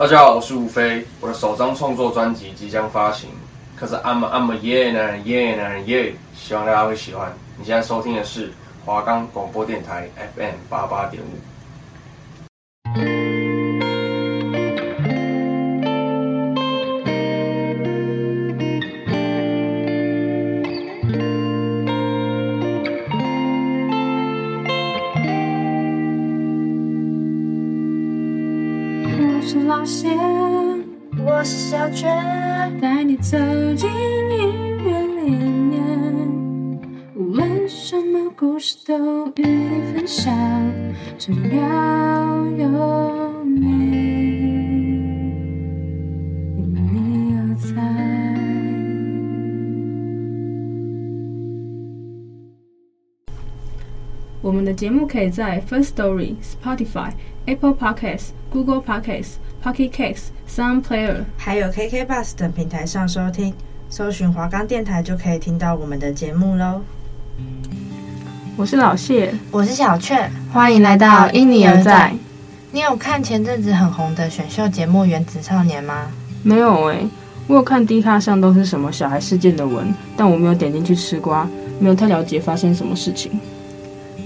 大家好，我是吴飞，我的首张创作专辑即将发行，可是 I'm I'm a yeah 男人 yeah 男人 yeah，希望大家会喜欢。你现在收听的是华冈广播电台 FM 八八点五。我们的节目可以在 First Story、Spotify、Apple Podcasts、Google Podcasts。Pocket Casts、Sound Player，还有 KK Bus 等平台上收听，搜寻华冈电台就可以听到我们的节目喽。我是老谢，我是小雀，欢迎来到因你而在。你有看前阵子很红的选秀节目《原子少年》吗？没有诶、欸，我有看 D 卡上都是什么小孩事件的文，但我没有点进去吃瓜，没有太了解发生什么事情。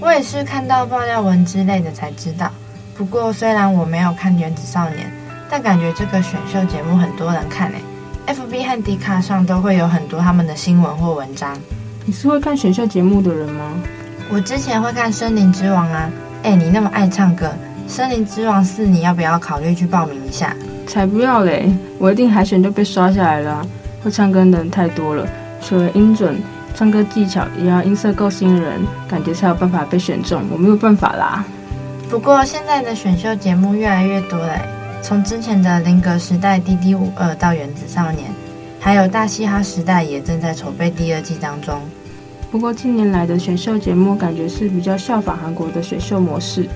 我也是看到爆料文之类的才知道。不过虽然我没有看《原子少年》。但感觉这个选秀节目很多人看诶，FB 和 D 卡上都会有很多他们的新闻或文章。你是会看选秀节目的人吗？我之前会看《森林之王》啊。哎，你那么爱唱歌，《森林之王四》你要不要考虑去报名一下？才不要嘞！我一定海选就被刷下来了。会唱歌的人太多了，除了音准、唱歌技巧，也要音色够吸引人，感觉才有办法被选中。我没有办法啦。不过现在的选秀节目越来越多了。从之前的林格时代、滴滴五二到原子少年，还有大嘻哈时代也正在筹备第二季当中。不过近年来的选秀节目感觉是比较效仿韩国的选秀模式。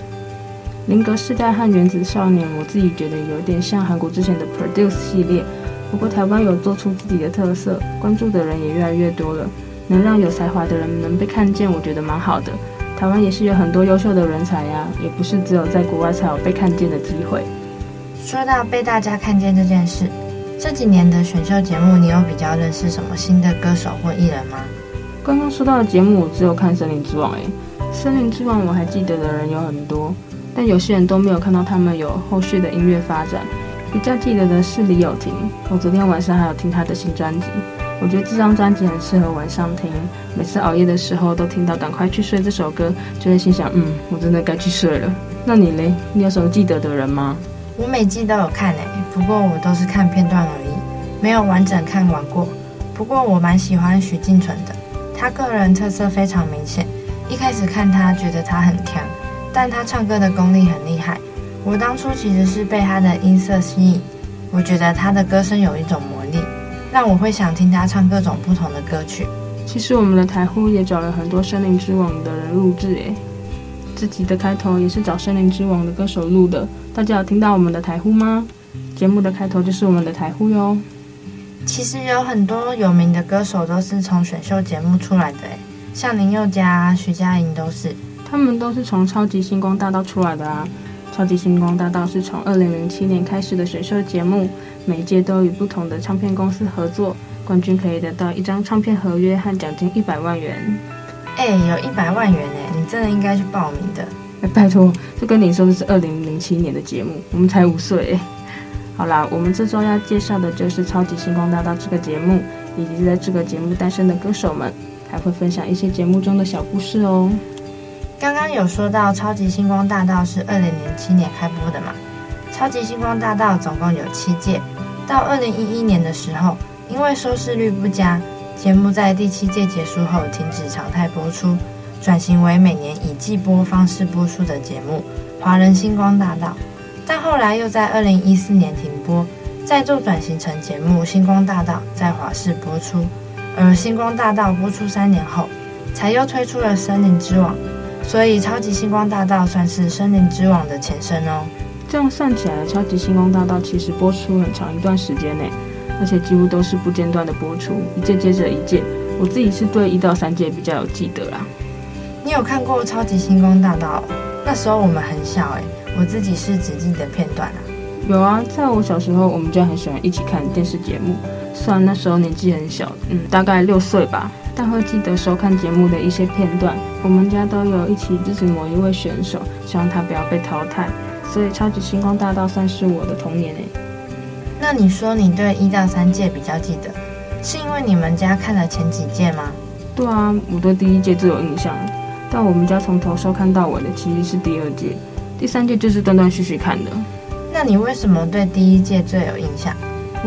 林格时代和原子少年，我自己觉得有点像韩国之前的 Produce 系列。不过台湾有做出自己的特色，关注的人也越来越多了，能让有才华的人能被看见，我觉得蛮好的。台湾也是有很多优秀的人才呀，也不是只有在国外才有被看见的机会。说到被大家看见这件事，这几年的选秀节目，你有比较认识什么新的歌手或艺人吗？刚刚说到的节目，我只有看《森林之王》诶，《森林之王》我还记得的人有很多，但有些人都没有看到他们有后续的音乐发展。比较记得的是李友廷，我昨天晚上还有听他的新专辑，我觉得这张专辑很适合晚上听，每次熬夜的时候都听到《赶快去睡》这首歌，就会心想，嗯，我真的该去睡了。那你嘞？你有什么记得的人吗？我每季都有看诶，不过我都是看片段而已，没有完整看完过。不过我蛮喜欢徐静纯的，他个人特色非常明显。一开始看他觉得他很强，但他唱歌的功力很厉害。我当初其实是被他的音色吸引，我觉得他的歌声有一种魔，让我会想听他唱各种不同的歌曲。其实我们的台呼也找了很多森林之王的人录制诶。自己的开头也是找《森林之王》的歌手录的，大家有听到我们的台呼吗？节目的开头就是我们的台呼哟。其实有很多有名的歌手都是从选秀节目出来的，诶像林宥嘉、徐佳莹都是。他们都是从《超级星光大道》出来的啊，《超级星光大道》是从二零零七年开始的选秀节目，每一届都与不同的唱片公司合作，冠军可以得到一张唱片合约和奖金一百万元。哎，有一百万元哎，你真的应该去报名的。哎，拜托，这跟你说的是二零零七年的节目，我们才五岁。好啦，我们这周要介绍的就是《超级星光大道》这个节目，以及在这个节目诞生的歌手们，还会分享一些节目中的小故事哦。刚刚有说到《超级星光大道》是二零零七年开播的嘛？《超级星光大道》总共有七届，到二零一一年的时候，因为收视率不佳。节目在第七届结束后停止常态播出，转型为每年以季播方式播出的节目《华人星光大道》，但后来又在二零一四年停播，再度转型成节目《星光大道》在华视播出，而《星光大道》播出三年后，才又推出了《森林之王》，所以《超级星光大道》算是《森林之王》的前身哦。这样算起来，《超级星光大道》其实播出很长一段时间呢。而且几乎都是不间断的播出，一届接着一届。我自己是对一到三届比较有记得啦。你有看过《超级星光大道》？那时候我们很小哎，我自己是只记得片段啊。有啊，在我小时候，我们就很喜欢一起看电视节目。虽然那时候年纪很小，嗯，大概六岁吧，但会记得收看节目的一些片段。我们家都有一起支持某一位选手，希望他不要被淘汰。所以，超级星光大道算是我的童年诶。那你说你对一到三届比较记得，是因为你们家看了前几届吗？对啊，我对第一届最有印象，但我们家从头收看到尾的其实是第二届，第三届就是断断续续看的。那你为什么对第一届最有印象？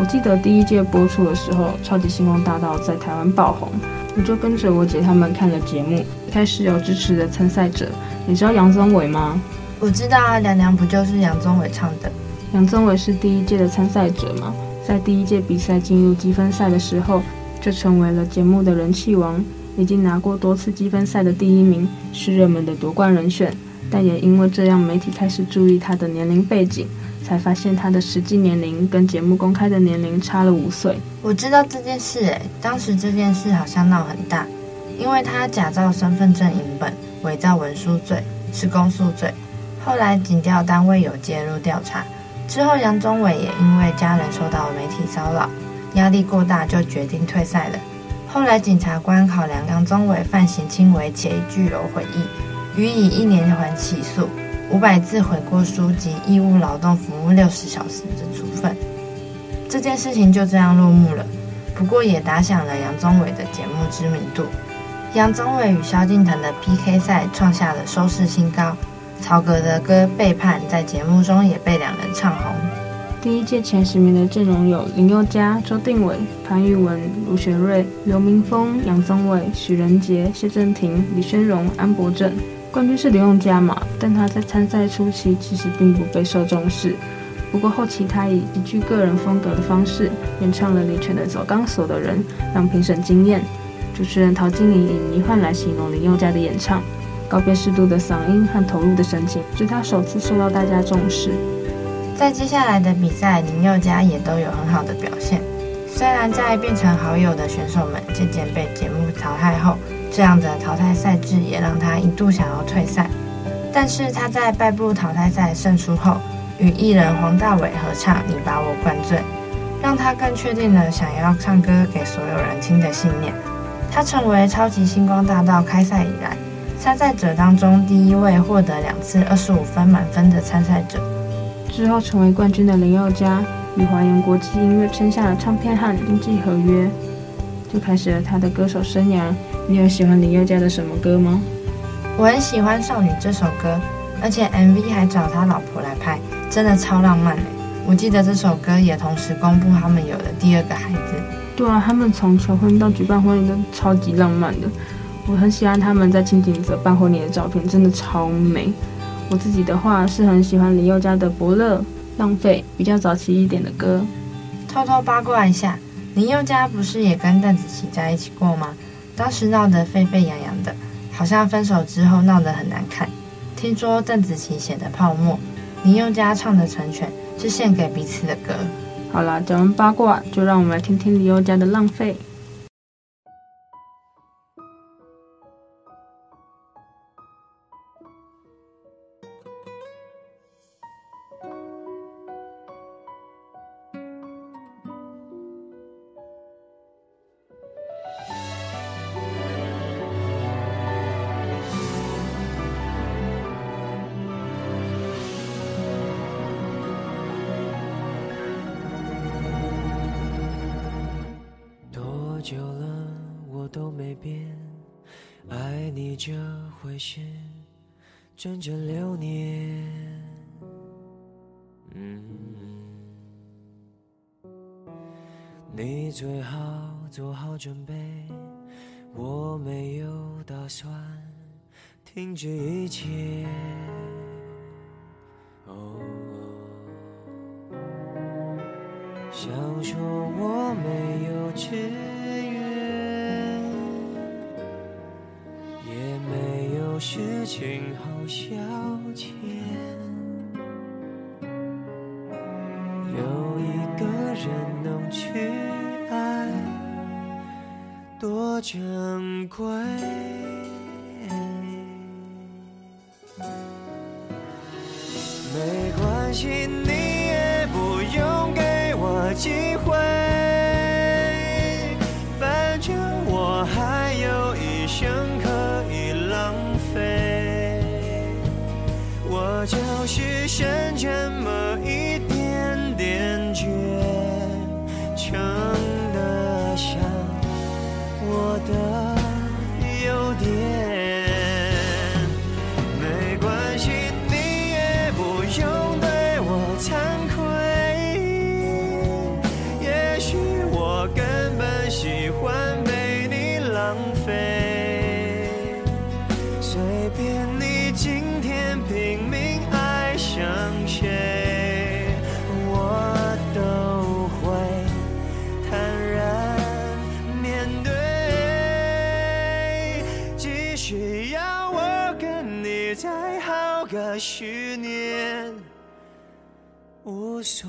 我记得第一届播出的时候，《超级星光大道》在台湾爆红，我就跟着我姐他们看了节目，开始有支持的参赛者。你知道杨宗纬吗？我知道啊，凉凉不就是杨宗纬唱的？杨宗纬是第一届的参赛者嘛，在第一届比赛进入积分赛的时候，就成为了节目的人气王，已经拿过多次积分赛的第一名，是热门的夺冠人选。但也因为这样，媒体开始注意他的年龄背景。才发现他的实际年龄跟节目公开的年龄差了五岁。我知道这件事，诶，当时这件事好像闹很大，因为他假造身份证影本、伪造文书罪是公诉罪。后来警调单位有介入调查，之后杨宗纬也因为家人受到媒体骚扰，压力过大，就决定退赛了。后来检察官考量杨宗纬犯行轻微且具有悔意，予以一年缓起诉。五百字悔过书及义务劳动服务六十小时的处分，这件事情就这样落幕了。不过也打响了杨宗纬的节目知名度。杨宗纬与萧敬腾的 PK 赛创下了收视新高。曹格的歌《背叛》在节目中也被两人唱红。第一届前十名的阵容有林宥嘉、周定纬、潘裕文、卢学叡、刘明峰、杨宗纬、许仁杰、谢震廷、李宣荣、安博正。冠军是林宥嘉嘛，但他在参赛初期其实并不备受重视。不过后期他以极具个人风格的方式演唱了李泉的《走钢索的人》，让评审惊艳。主持人陶晶莹以迷幻来形容林宥嘉的演唱，高辨适度的嗓音和投入的神情，是他首次受到大家重视。在接下来的比赛，林宥嘉也都有很好的表现。虽然在变成好友的选手们渐渐被节目淘汰后，这样的淘汰赛制也让他一度想要退赛，但是他在败部淘汰赛胜出后，与艺人黄大炜合唱《你把我灌醉》，让他更确定了想要唱歌给所有人听的信念。他成为超级星光大道开赛以来参赛者当中第一位获得两次二十五分满分的参赛者。之后成为冠军的林宥嘉与华研国际音乐签下了唱片和经纪合约。就开始了他的歌手生涯。你有喜欢林宥嘉的什么歌吗？我很喜欢《少女》这首歌，而且 MV 还找他老婆来拍，真的超浪漫的。我记得这首歌也同时公布他们有了第二个孩子。对啊，他们从求婚到举办婚礼都超级浪漫的。我很喜欢他们在清景泽办婚礼的照片，真的超美。我自己的话是很喜欢林宥嘉的《伯乐》《浪费》，比较早期一点的歌。偷偷八卦一下。林宥嘉不是也跟邓紫棋在一起过吗？当时闹得沸沸扬扬的，好像分手之后闹得很难看。听说邓紫棋写的《泡沫》，林宥嘉唱的《成全》，是献给彼此的歌。好了，讲完八卦，就让我们来听听林宥嘉的《浪费》。这回事，整整六年。嗯，你最好做好准备，我没有打算停止一切。哦，想说我没有吃。事情好消遣，有一个人能去爱，多珍贵。没关系，十年，无所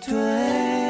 对。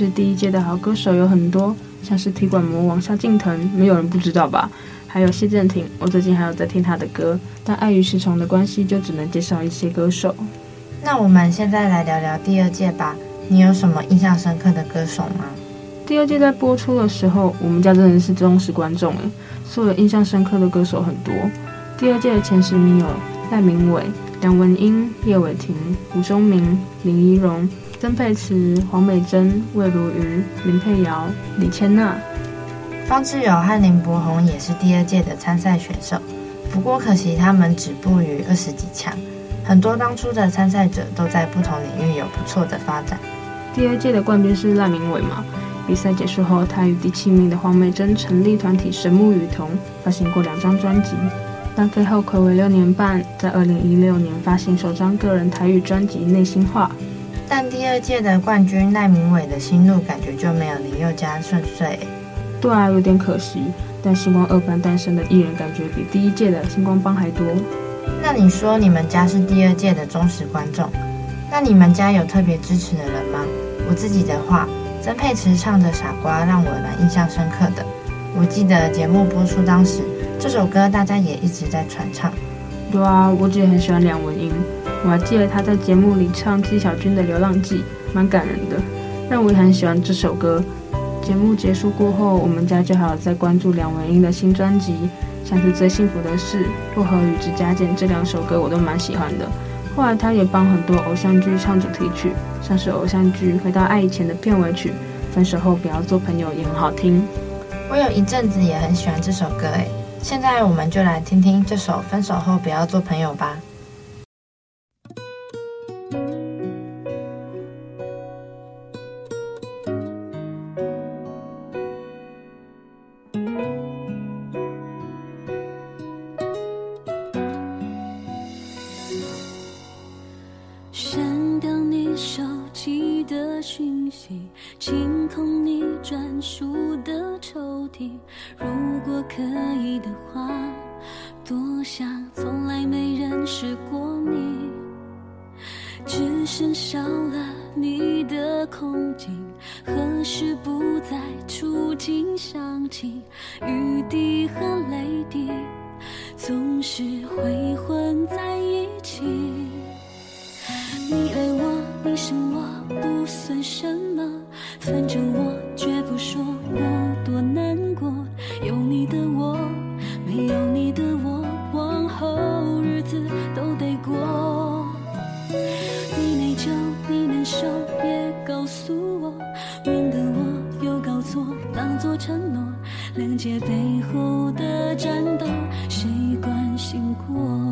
其实第一届的好歌手有很多，像是踢馆魔王萧敬腾，没有人不知道吧？还有谢震廷，我最近还有在听他的歌，但碍于时长的关系，就只能介绍一些歌手。那我们现在来聊聊第二届吧。你有什么印象深刻的歌手吗？第二届在播出的时候，我们家真的是忠实观众诶，所以有印象深刻的歌手很多。第二届的前十名有赖明伟、梁文音、叶伟霆、吴忠明、林依荣。曾沛慈、黄美珍、魏如瑜、林佩瑶、李千娜、方志友和林柏宏也是第二届的参赛选手，不过可惜他们止步于二十几强。很多当初的参赛者都在不同领域有不错的发展。第二届的冠军是赖明伟嘛？比赛结束后，他与第七名的黄美珍成立团体神木雨桐，发行过两张专辑，但随后暌违六年半，在二零一六年发行首张个人台语专辑《内心话》。但第二届的冠军赖明伟的心路感觉就没有林宥嘉顺遂。对啊，有点可惜。但星光二班诞生的艺人感觉比第一届的星光帮还多。那你说你们家是第二届的忠实观众，那你们家有特别支持的人吗？我自己的话，曾沛慈唱的《傻瓜》让我蛮印象深刻的。我记得节目播出当时，这首歌大家也一直在传唱。对啊，我自己很喜欢梁文音。我还记得他在节目里唱纪晓君的《流浪记》，蛮感人的，让我也很喜欢这首歌。节目结束过后，我们家就还有在关注梁文音的新专辑，像是《最幸福的事》《薄荷与指甲剪》这两首歌，我都蛮喜欢的。后来他也帮很多偶像剧唱主题曲，像是偶像剧《回到爱以前》的片尾曲《分手后不要做朋友》也很好听。我有一阵子也很喜欢这首歌，诶，现在我们就来听听这首《分手后不要做朋友》吧。清空你专属的抽屉。如果可以的话，多想从来没认识过你，只剩少了你的空景。何时不再触景伤情？雨滴和泪滴总是会混在一起。你爱我，你生我不算什么。反正我绝不说我多难过。有你的我，没有你的我，往后日子都得过。你内疚，你难受，别告诉我，免得我又搞错，当作承诺。谅解背后的战斗，谁关心过？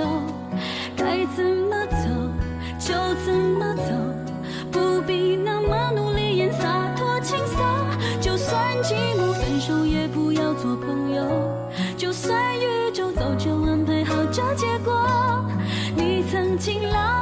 手。该怎么走就怎么走，不必那么努力演洒脱轻松。就算寂寞，分手也不要做朋友。就算宇宙早就安排好这结果，你曾经老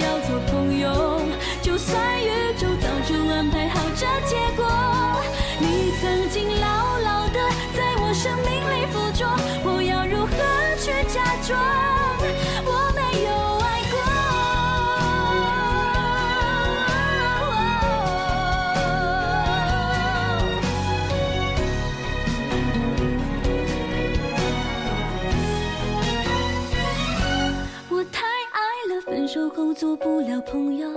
要做朋友就算不了朋友，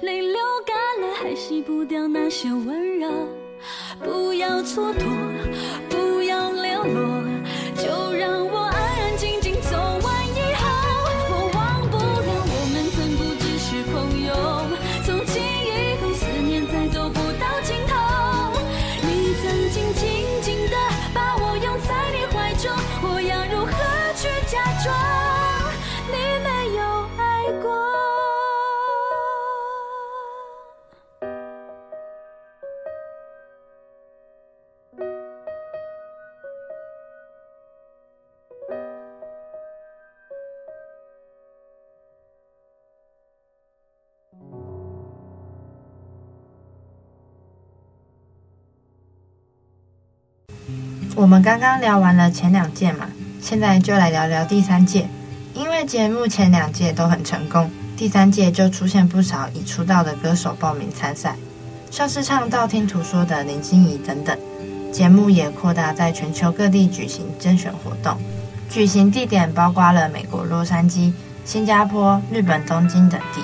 泪流干了还洗不掉那些温柔。不要蹉跎，我们刚刚聊完了前两届嘛，现在就来聊聊第三届。因为节目前两届都很成功，第三届就出现不少已出道的歌手报名参赛，像是唱道听途说的林心怡等等。节目也扩大在全球各地举行甄选活动，举行地点包括了美国洛杉矶、新加坡、日本东京等地。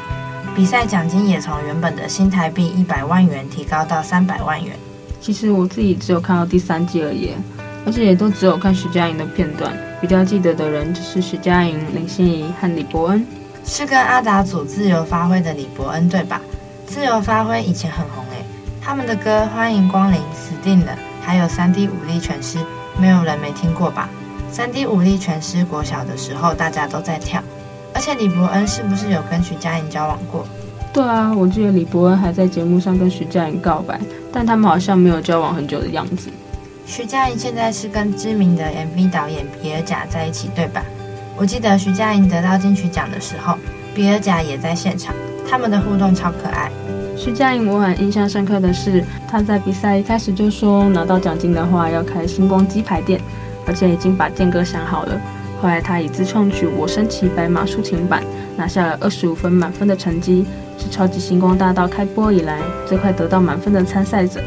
比赛奖金也从原本的新台币一百万元提高到三百万元。其实我自己只有看到第三季而已。而且也都只有看徐佳莹的片段，比较记得的人就是徐佳莹、林心怡和李伯恩，是跟阿达组自由发挥的李伯恩对吧？自由发挥以前很红诶，他们的歌《欢迎光临》、死定了，还有三 D 舞力全失，没有人没听过吧？三 D 舞力全失，国小的时候大家都在跳，而且李伯恩是不是有跟徐佳莹交往过？对啊，我记得李伯恩还在节目上跟徐佳莹告白，但他们好像没有交往很久的样子。徐佳莹现在是跟知名的 MV 导演比尔贾在一起，对吧？我记得徐佳莹得到金曲奖的时候，比尔贾也在现场，他们的互动超可爱。徐佳莹，我很印象深刻的是，她在比赛一开始就说拿到奖金的话要开星光鸡排店，而且已经把店歌想好了。后来她以自创曲《我身骑白马》抒情版拿下了二十五分满分的成绩，是超级星光大道开播以来最快得到满分的参赛者。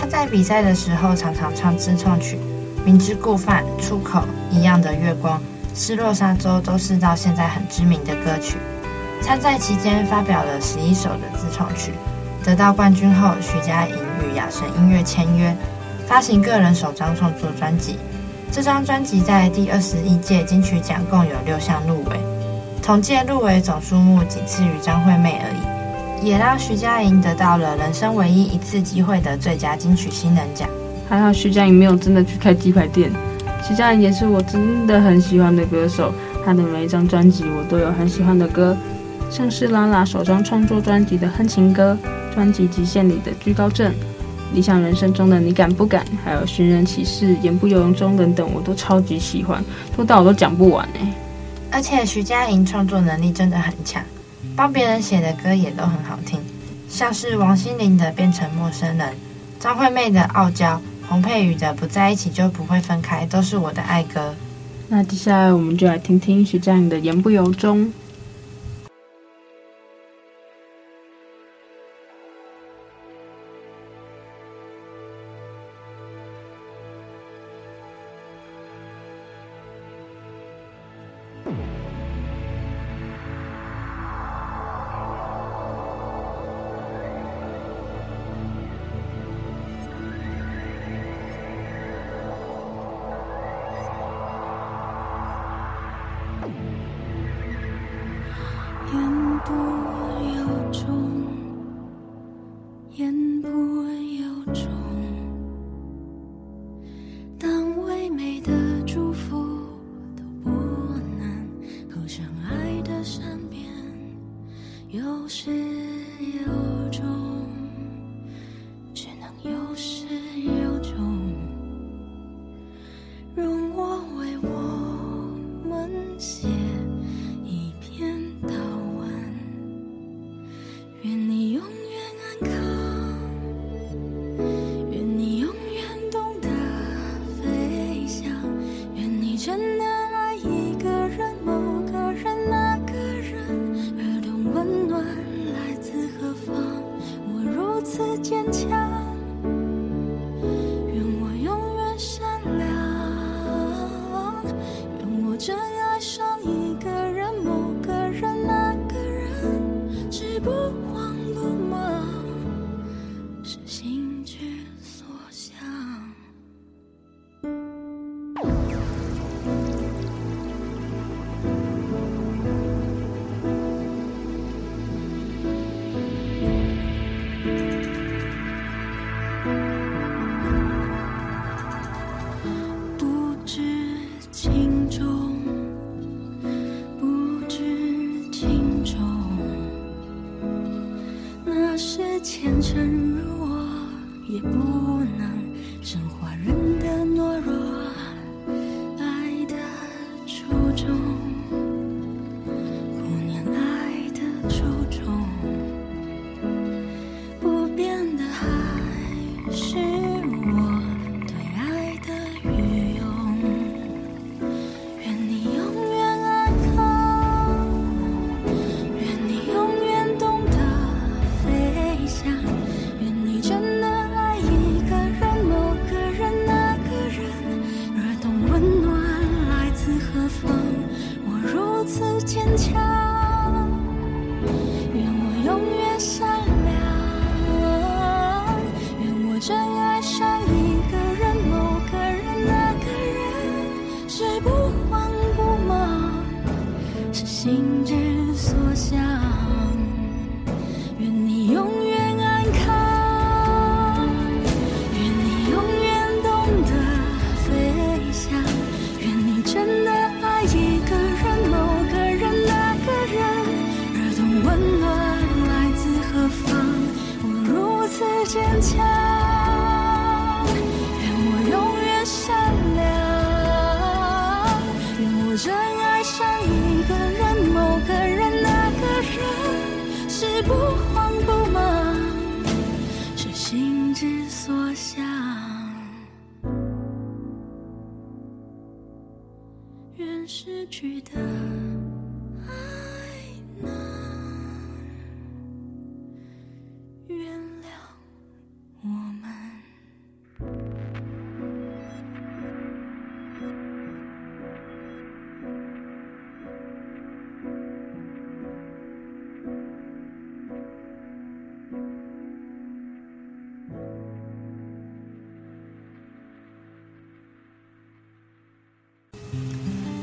他在比赛的时候常常唱自创曲，《明知故犯》、《出口》、一样的月光、失落沙洲都是到现在很知名的歌曲。参赛期间发表了十一首的自创曲，得到冠军后，徐佳莹与亚神音乐签约，发行个人首张创作专辑。这张专辑在第二十一届金曲奖共有六项入围，同届入围总数目仅次于张惠妹而已，也让徐佳莹得到了人生唯一一次机会的最佳金曲新人奖。还好徐佳莹没有真的去开鸡排店。徐佳莹也是我真的很喜欢的歌手，她的每一张专辑我都有很喜欢的歌。像是拉拉首张创作专辑的《哼情歌》，专辑《极限》里的《居高症》，《理想人生》中的《你敢不敢》，还有《寻人启事》《言不由衷》中等等，我都超级喜欢，多到我都讲不完哎。而且徐佳莹创作能力真的很强，帮别人写的歌也都很好听，像是王心凌的《变成陌生人》，张惠妹的《傲娇》，洪佩瑜的《不在一起就不会分开》，都是我的爱歌。那接下来我们就来听听徐佳莹的《言不由衷》。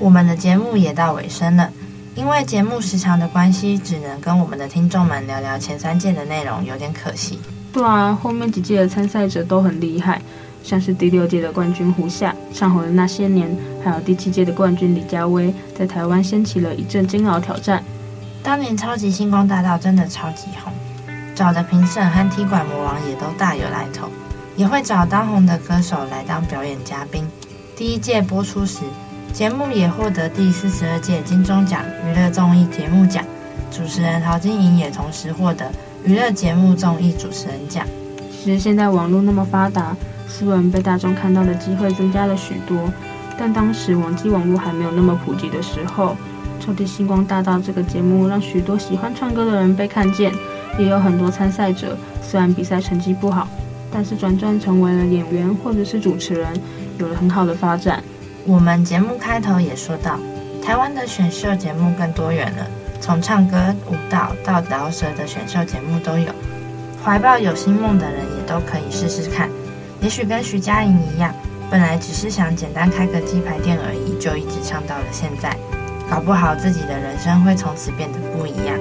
我们的节目也到尾声了，因为节目时长的关系，只能跟我们的听众们聊聊前三届的内容，有点可惜。对啊，后面几届的参赛者都很厉害，像是第六届的冠军胡夏唱红了那些年，还有第七届的冠军李佳薇，在台湾掀起了一阵煎熬挑战。当年超级星光大道真的超级红，找的评审和踢馆魔王也都大有来头，也会找当红的歌手来当表演嘉宾。第一届播出时，节目也获得第四十二届金钟奖娱乐综艺节目奖，主持人陶晶莹也同时获得娱乐节目综艺主持人奖。其实现在网络那么发达，斯文被大众看到的机会增加了许多。但当时网际网络还没有那么普及的时候，《超级星光大道》这个节目让许多喜欢唱歌的人被看见，也有很多参赛者虽然比赛成绩不好，但是转战成为了演员或者是主持人，有了很好的发展。我们节目开头也说到，台湾的选秀节目更多元了，从唱歌、舞蹈到饶舌的选秀节目都有。怀抱有心梦的人也都可以试试看，也许跟徐佳莹一样，本来只是想简单开个鸡排店而已，就一直唱到了现在。搞不好自己的人生会从此变得不一样。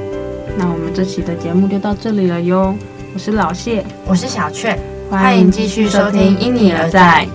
那我们这期的节目就到这里了哟，我是老谢，我是小雀，欢迎继续收听《因你而在》。